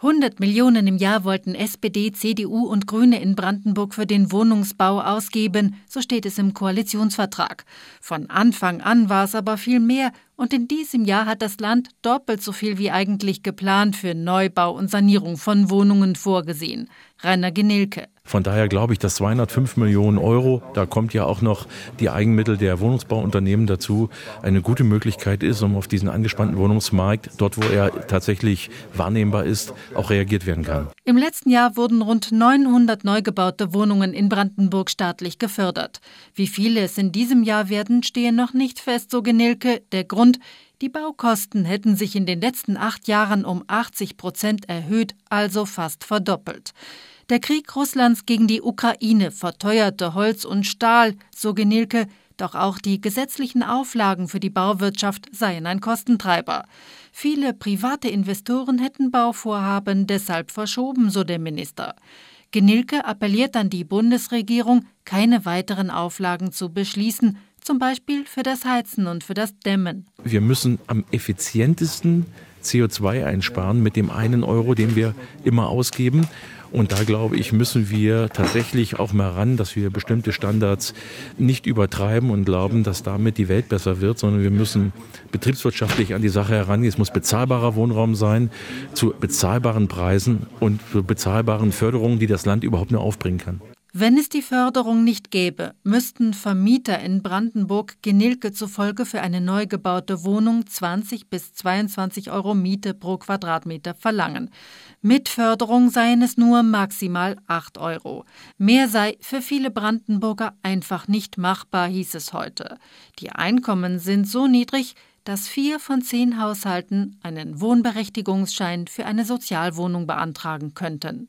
100 Millionen im Jahr wollten SPD, CDU und Grüne in Brandenburg für den Wohnungsbau ausgeben, so steht es im Koalitionsvertrag. Von Anfang an war es aber viel mehr und in diesem Jahr hat das Land doppelt so viel wie eigentlich geplant für Neubau und Sanierung von Wohnungen vorgesehen. Rainer Genilke. Von daher glaube ich, dass 205 Millionen Euro, da kommt ja auch noch die Eigenmittel der Wohnungsbauunternehmen dazu, eine gute Möglichkeit ist, um auf diesen angespannten Wohnungsmarkt, dort wo er tatsächlich wahrnehmbar ist, auch reagiert werden kann. Im letzten Jahr wurden rund 900 neu gebaute Wohnungen in Brandenburg staatlich gefördert. Wie viele es in diesem Jahr werden, stehe noch nicht fest, so Genilke. Der Grund, die Baukosten hätten sich in den letzten acht Jahren um 80 Prozent erhöht, also fast verdoppelt. Der Krieg Russlands gegen die Ukraine verteuerte Holz und Stahl, so Genilke, doch auch die gesetzlichen Auflagen für die Bauwirtschaft seien ein Kostentreiber. Viele private Investoren hätten Bauvorhaben deshalb verschoben, so der Minister. Genilke appelliert an die Bundesregierung, keine weiteren Auflagen zu beschließen, zum Beispiel für das Heizen und für das Dämmen. Wir müssen am effizientesten CO2 einsparen mit dem einen Euro, den wir immer ausgeben. Und da glaube ich, müssen wir tatsächlich auch mal ran, dass wir bestimmte Standards nicht übertreiben und glauben, dass damit die Welt besser wird, sondern wir müssen betriebswirtschaftlich an die Sache herangehen. Es muss bezahlbarer Wohnraum sein, zu bezahlbaren Preisen und zu bezahlbaren Förderungen, die das Land überhaupt nur aufbringen kann. Wenn es die Förderung nicht gäbe, müssten Vermieter in Brandenburg Genilke zufolge für eine neu gebaute Wohnung 20 bis 22 Euro Miete pro Quadratmeter verlangen. Mit Förderung seien es nur maximal 8 Euro. Mehr sei für viele Brandenburger einfach nicht machbar, hieß es heute. Die Einkommen sind so niedrig, dass vier von zehn Haushalten einen Wohnberechtigungsschein für eine Sozialwohnung beantragen könnten.